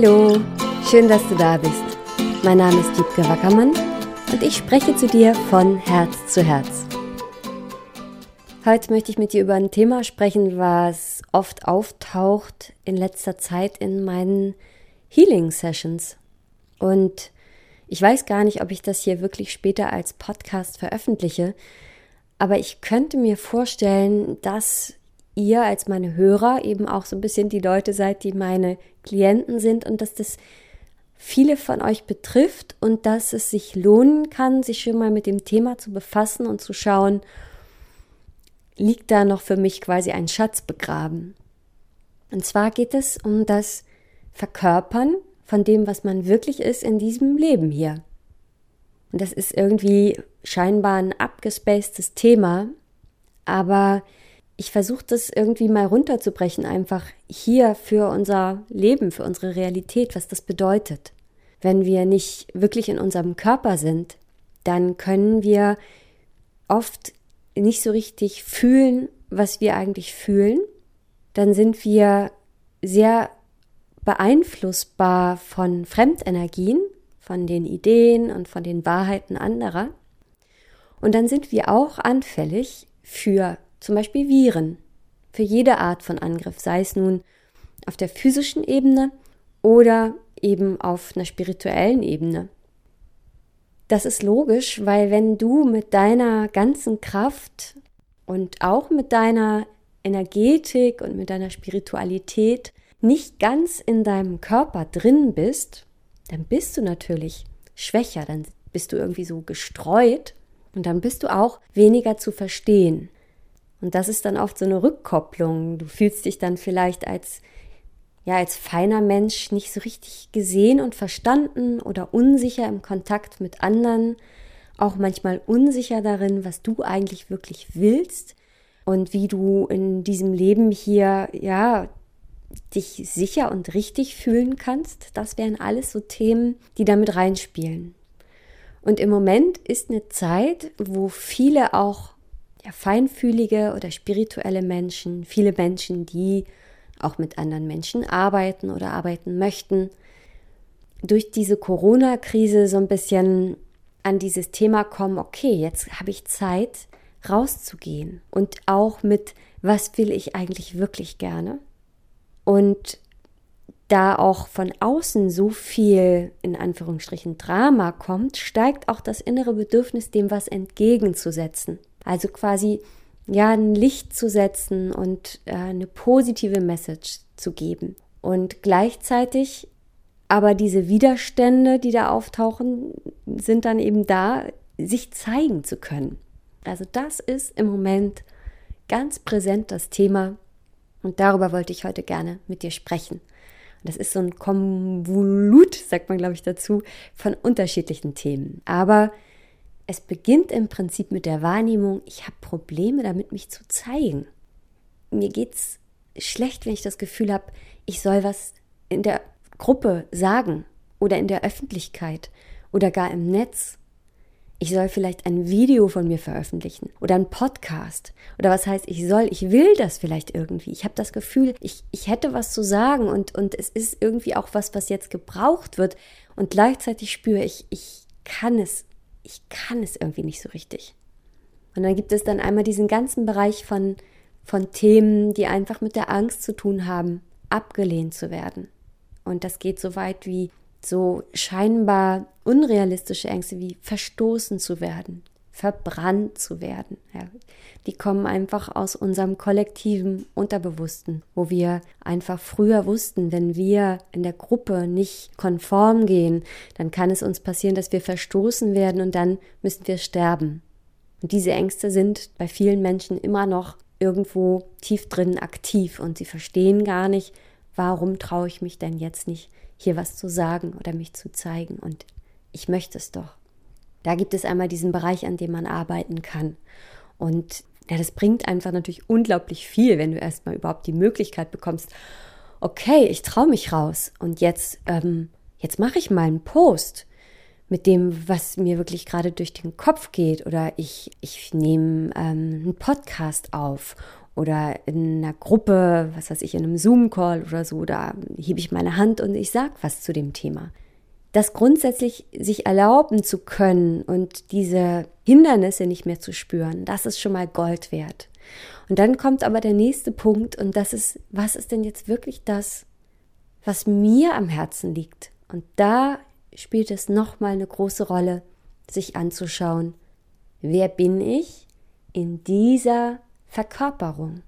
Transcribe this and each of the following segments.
Hallo, schön, dass du da bist. Mein Name ist Diebke Wackermann und ich spreche zu dir von Herz zu Herz. Heute möchte ich mit dir über ein Thema sprechen, was oft auftaucht in letzter Zeit in meinen Healing Sessions. Und ich weiß gar nicht, ob ich das hier wirklich später als Podcast veröffentliche, aber ich könnte mir vorstellen, dass ihr als meine Hörer eben auch so ein bisschen die Leute seid, die meine Klienten sind und dass das viele von euch betrifft und dass es sich lohnen kann, sich schon mal mit dem Thema zu befassen und zu schauen, liegt da noch für mich quasi ein Schatz begraben. Und zwar geht es um das Verkörpern von dem, was man wirklich ist in diesem Leben hier. Und das ist irgendwie scheinbar ein abgespacedes Thema, aber ich versuche das irgendwie mal runterzubrechen, einfach hier für unser Leben, für unsere Realität, was das bedeutet. Wenn wir nicht wirklich in unserem Körper sind, dann können wir oft nicht so richtig fühlen, was wir eigentlich fühlen. Dann sind wir sehr beeinflussbar von Fremdenergien, von den Ideen und von den Wahrheiten anderer. Und dann sind wir auch anfällig für zum Beispiel Viren, für jede Art von Angriff, sei es nun auf der physischen Ebene oder eben auf einer spirituellen Ebene. Das ist logisch, weil wenn du mit deiner ganzen Kraft und auch mit deiner Energetik und mit deiner Spiritualität nicht ganz in deinem Körper drin bist, dann bist du natürlich schwächer, dann bist du irgendwie so gestreut und dann bist du auch weniger zu verstehen. Und das ist dann oft so eine Rückkopplung. Du fühlst dich dann vielleicht als ja als feiner Mensch nicht so richtig gesehen und verstanden oder unsicher im Kontakt mit anderen, auch manchmal unsicher darin, was du eigentlich wirklich willst und wie du in diesem Leben hier ja dich sicher und richtig fühlen kannst. Das wären alles so Themen, die damit reinspielen. Und im Moment ist eine Zeit, wo viele auch ja, feinfühlige oder spirituelle Menschen, viele Menschen, die auch mit anderen Menschen arbeiten oder arbeiten möchten, durch diese Corona-Krise so ein bisschen an dieses Thema kommen, okay, jetzt habe ich Zeit, rauszugehen und auch mit, was will ich eigentlich wirklich gerne? Und da auch von außen so viel in Anführungsstrichen Drama kommt, steigt auch das innere Bedürfnis, dem was entgegenzusetzen. Also quasi ja ein Licht zu setzen und äh, eine positive Message zu geben. Und gleichzeitig aber diese Widerstände, die da auftauchen, sind dann eben da, sich zeigen zu können. Also das ist im Moment ganz präsent das Thema und darüber wollte ich heute gerne mit dir sprechen. Das ist so ein Konvolut, sagt man, glaube ich, dazu, von unterschiedlichen Themen. Aber es beginnt im Prinzip mit der Wahrnehmung, ich habe Probleme damit, mich zu zeigen. Mir geht es schlecht, wenn ich das Gefühl habe, ich soll was in der Gruppe sagen oder in der Öffentlichkeit oder gar im Netz. Ich soll vielleicht ein Video von mir veröffentlichen oder ein Podcast. Oder was heißt, ich soll, ich will das vielleicht irgendwie. Ich habe das Gefühl, ich, ich hätte was zu sagen und, und es ist irgendwie auch was, was jetzt gebraucht wird. Und gleichzeitig spüre ich, ich kann es ich kann es irgendwie nicht so richtig. Und dann gibt es dann einmal diesen ganzen Bereich von, von Themen, die einfach mit der Angst zu tun haben, abgelehnt zu werden. Und das geht so weit wie so scheinbar unrealistische Ängste wie verstoßen zu werden, verbrannt zu werden. Ja, die kommen einfach aus unserem kollektiven Unterbewussten, wo wir einfach früher wussten, wenn wir in der Gruppe nicht konform gehen, dann kann es uns passieren, dass wir verstoßen werden und dann müssen wir sterben. Und diese Ängste sind bei vielen Menschen immer noch irgendwo tief drin aktiv und sie verstehen gar nicht, warum traue ich mich denn jetzt nicht, hier was zu sagen oder mich zu zeigen. Und ich möchte es doch. Da gibt es einmal diesen Bereich, an dem man arbeiten kann. Und ja, das bringt einfach natürlich unglaublich viel, wenn du erstmal überhaupt die Möglichkeit bekommst, okay, ich traue mich raus und jetzt, ähm, jetzt mache ich mal einen Post mit dem, was mir wirklich gerade durch den Kopf geht oder ich, ich nehme ähm, einen Podcast auf oder in einer Gruppe, was weiß ich, in einem Zoom-Call oder so, da hebe ich meine Hand und ich sage was zu dem Thema. Das grundsätzlich sich erlauben zu können und diese Hindernisse nicht mehr zu spüren, das ist schon mal Gold wert. Und dann kommt aber der nächste Punkt und das ist, was ist denn jetzt wirklich das, was mir am Herzen liegt? Und da spielt es nochmal eine große Rolle, sich anzuschauen, wer bin ich in dieser Verkörperung?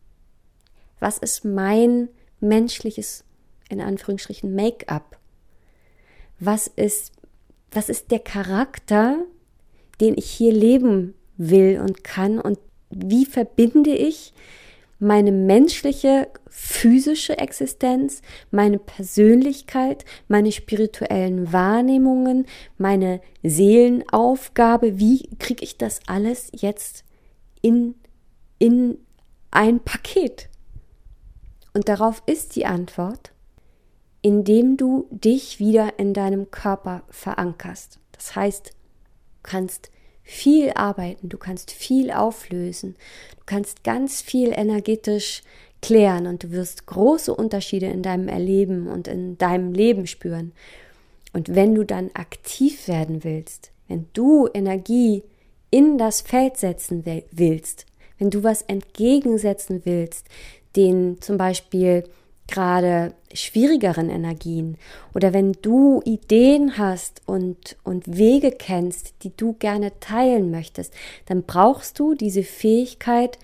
Was ist mein menschliches, in Anführungsstrichen, Make-up? Was ist, was ist der Charakter, den ich hier leben will und kann und wie verbinde ich meine menschliche, physische Existenz, meine Persönlichkeit, meine spirituellen Wahrnehmungen, meine Seelenaufgabe, wie kriege ich das alles jetzt in, in ein Paket? Und darauf ist die Antwort, indem du dich wieder in deinem Körper verankerst. Das heißt, du kannst viel arbeiten, du kannst viel auflösen, du kannst ganz viel energetisch klären und du wirst große Unterschiede in deinem Erleben und in deinem Leben spüren. Und wenn du dann aktiv werden willst, wenn du Energie in das Feld setzen willst, wenn du was entgegensetzen willst, den zum Beispiel gerade schwierigeren Energien oder wenn du Ideen hast und, und Wege kennst, die du gerne teilen möchtest, dann brauchst du diese Fähigkeit,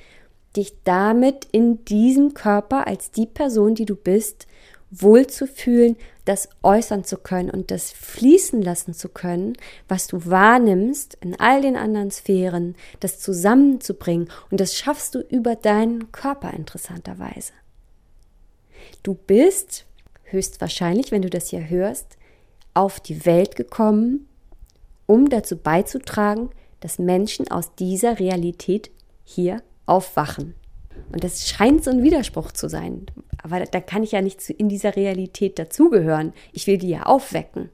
dich damit in diesem Körper als die Person, die du bist, wohlzufühlen, das äußern zu können und das fließen lassen zu können, was du wahrnimmst in all den anderen Sphären, das zusammenzubringen und das schaffst du über deinen Körper interessanterweise. Du bist höchstwahrscheinlich, wenn du das hier hörst, auf die Welt gekommen, um dazu beizutragen, dass Menschen aus dieser Realität hier aufwachen. Und das scheint so ein Widerspruch zu sein. Aber da kann ich ja nicht in dieser Realität dazugehören. Ich will die ja aufwecken.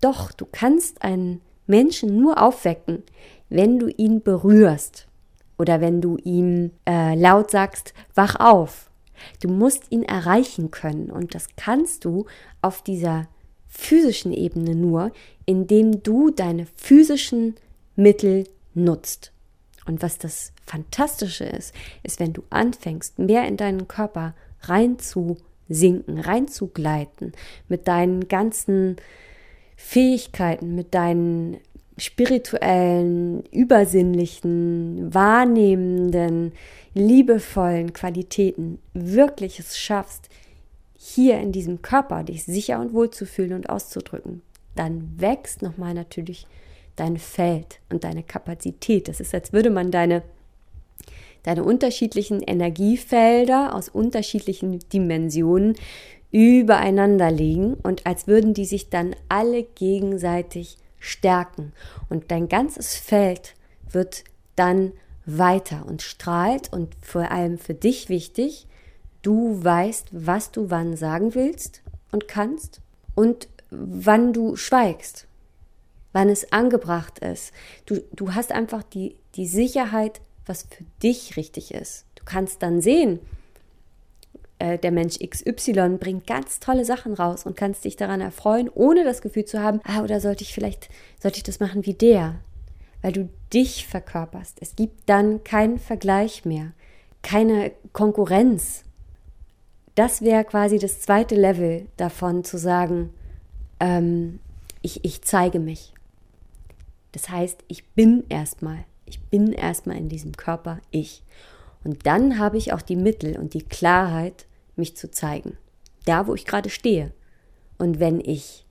Doch, du kannst einen Menschen nur aufwecken, wenn du ihn berührst. Oder wenn du ihm äh, laut sagst, wach auf. Du musst ihn erreichen können und das kannst du auf dieser physischen Ebene nur, indem du deine physischen Mittel nutzt. Und was das Fantastische ist, ist, wenn du anfängst, mehr in deinen Körper reinzusinken, reinzugleiten, mit deinen ganzen Fähigkeiten, mit deinen spirituellen, übersinnlichen, wahrnehmenden, liebevollen Qualitäten wirklich es schaffst, hier in diesem Körper dich sicher und wohl zu fühlen und auszudrücken, dann wächst nochmal natürlich dein Feld und deine Kapazität. Das ist, als würde man deine, deine unterschiedlichen Energiefelder aus unterschiedlichen Dimensionen übereinander legen und als würden die sich dann alle gegenseitig stärken. Und dein ganzes Feld wird dann weiter und strahlt und vor allem für dich wichtig, du weißt, was du wann sagen willst und kannst und wann du schweigst, wann es angebracht ist. Du, du hast einfach die, die Sicherheit, was für dich richtig ist. Du kannst dann sehen, äh, der Mensch XY bringt ganz tolle Sachen raus und kannst dich daran erfreuen, ohne das Gefühl zu haben, ah, oder sollte ich vielleicht, sollte ich das machen wie der? Weil du dich verkörperst. Es gibt dann keinen Vergleich mehr, keine Konkurrenz. Das wäre quasi das zweite Level davon zu sagen, ähm, ich, ich zeige mich. Das heißt, ich bin erstmal, ich bin erstmal in diesem Körper ich. Und dann habe ich auch die Mittel und die Klarheit, mich zu zeigen. Da, wo ich gerade stehe. Und wenn ich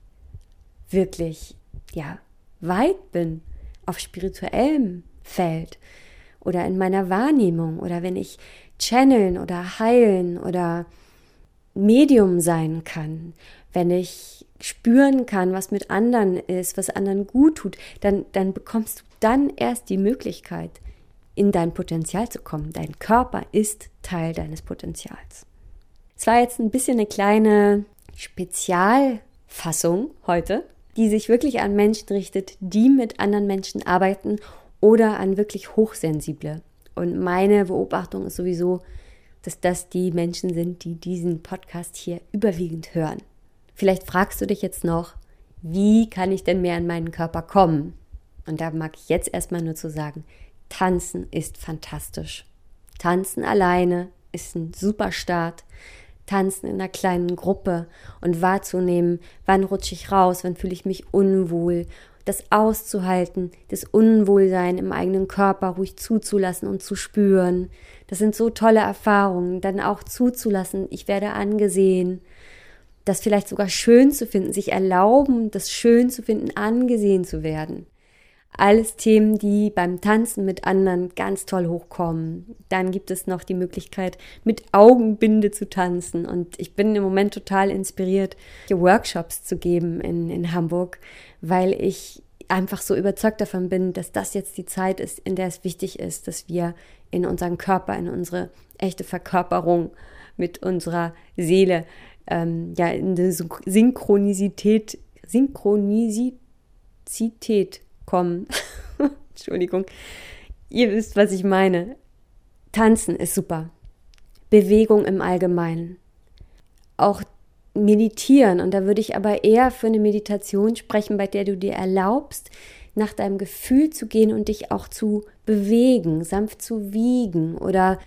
wirklich, ja, weit bin auf spirituellem Feld oder in meiner Wahrnehmung oder wenn ich channeln oder heilen oder Medium sein kann, wenn ich spüren kann, was mit anderen ist, was anderen gut tut, dann, dann bekommst du dann erst die Möglichkeit, in dein Potenzial zu kommen. Dein Körper ist Teil deines Potenzials. Es war jetzt ein bisschen eine kleine Spezialfassung heute, die sich wirklich an Menschen richtet, die mit anderen Menschen arbeiten oder an wirklich Hochsensible. Und meine Beobachtung ist sowieso, dass das die Menschen sind, die diesen Podcast hier überwiegend hören. Vielleicht fragst du dich jetzt noch, wie kann ich denn mehr in meinen Körper kommen? Und da mag ich jetzt erstmal nur zu sagen, tanzen ist fantastisch. Tanzen alleine ist ein super Start. Tanzen in einer kleinen Gruppe und wahrzunehmen, wann rutsche ich raus, wann fühle ich mich unwohl, das auszuhalten, das Unwohlsein im eigenen Körper ruhig zuzulassen und zu spüren. Das sind so tolle Erfahrungen, dann auch zuzulassen, ich werde angesehen, das vielleicht sogar schön zu finden, sich erlauben, das schön zu finden, angesehen zu werden. Alles Themen, die beim Tanzen mit anderen ganz toll hochkommen. Dann gibt es noch die Möglichkeit, mit Augenbinde zu tanzen. Und ich bin im Moment total inspiriert, Workshops zu geben in, in Hamburg, weil ich einfach so überzeugt davon bin, dass das jetzt die Zeit ist, in der es wichtig ist, dass wir in unseren Körper, in unsere echte Verkörperung mit unserer Seele, ähm, ja, in die Synchronisität, Synchronisität kommen. Entschuldigung. Ihr wisst, was ich meine. Tanzen ist super. Bewegung im Allgemeinen. Auch meditieren. Und da würde ich aber eher für eine Meditation sprechen, bei der du dir erlaubst, nach deinem Gefühl zu gehen und dich auch zu bewegen, sanft zu wiegen oder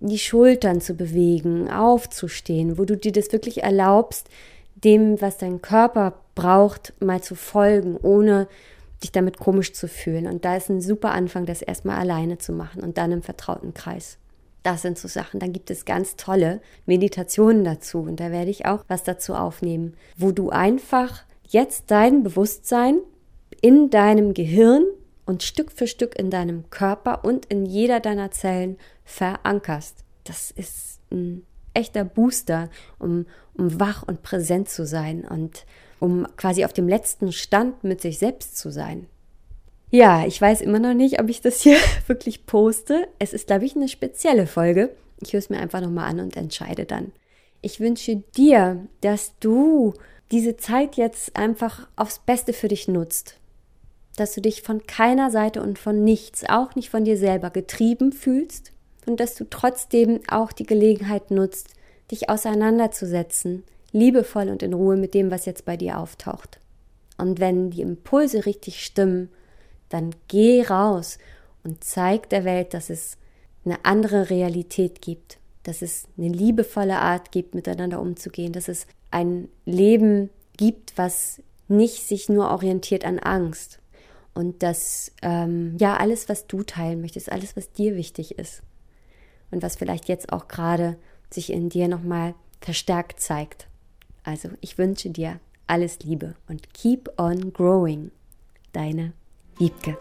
die Schultern zu bewegen, aufzustehen, wo du dir das wirklich erlaubst, dem, was dein Körper braucht, mal zu folgen, ohne dich damit komisch zu fühlen. Und da ist ein super Anfang, das erstmal alleine zu machen und dann im vertrauten Kreis. Das sind so Sachen. Dann gibt es ganz tolle Meditationen dazu. Und da werde ich auch was dazu aufnehmen, wo du einfach jetzt dein Bewusstsein in deinem Gehirn und Stück für Stück in deinem Körper und in jeder deiner Zellen verankerst. Das ist ein echter Booster, um, um wach und präsent zu sein und um quasi auf dem letzten Stand mit sich selbst zu sein. Ja, ich weiß immer noch nicht, ob ich das hier wirklich poste. Es ist, glaube ich, eine spezielle Folge. Ich höre es mir einfach nochmal an und entscheide dann. Ich wünsche dir, dass du diese Zeit jetzt einfach aufs Beste für dich nutzt. Dass du dich von keiner Seite und von nichts, auch nicht von dir selber, getrieben fühlst und dass du trotzdem auch die Gelegenheit nutzt, dich auseinanderzusetzen liebevoll und in Ruhe mit dem, was jetzt bei dir auftaucht. Und wenn die Impulse richtig stimmen, dann geh raus und zeig der Welt, dass es eine andere Realität gibt, dass es eine liebevolle Art gibt, miteinander umzugehen, dass es ein Leben gibt, was nicht sich nur orientiert an Angst und dass ähm, ja alles, was du teilen möchtest, alles, was dir wichtig ist und was vielleicht jetzt auch gerade sich in dir nochmal verstärkt zeigt. Also ich wünsche dir alles Liebe und keep on growing. Deine Wiebke.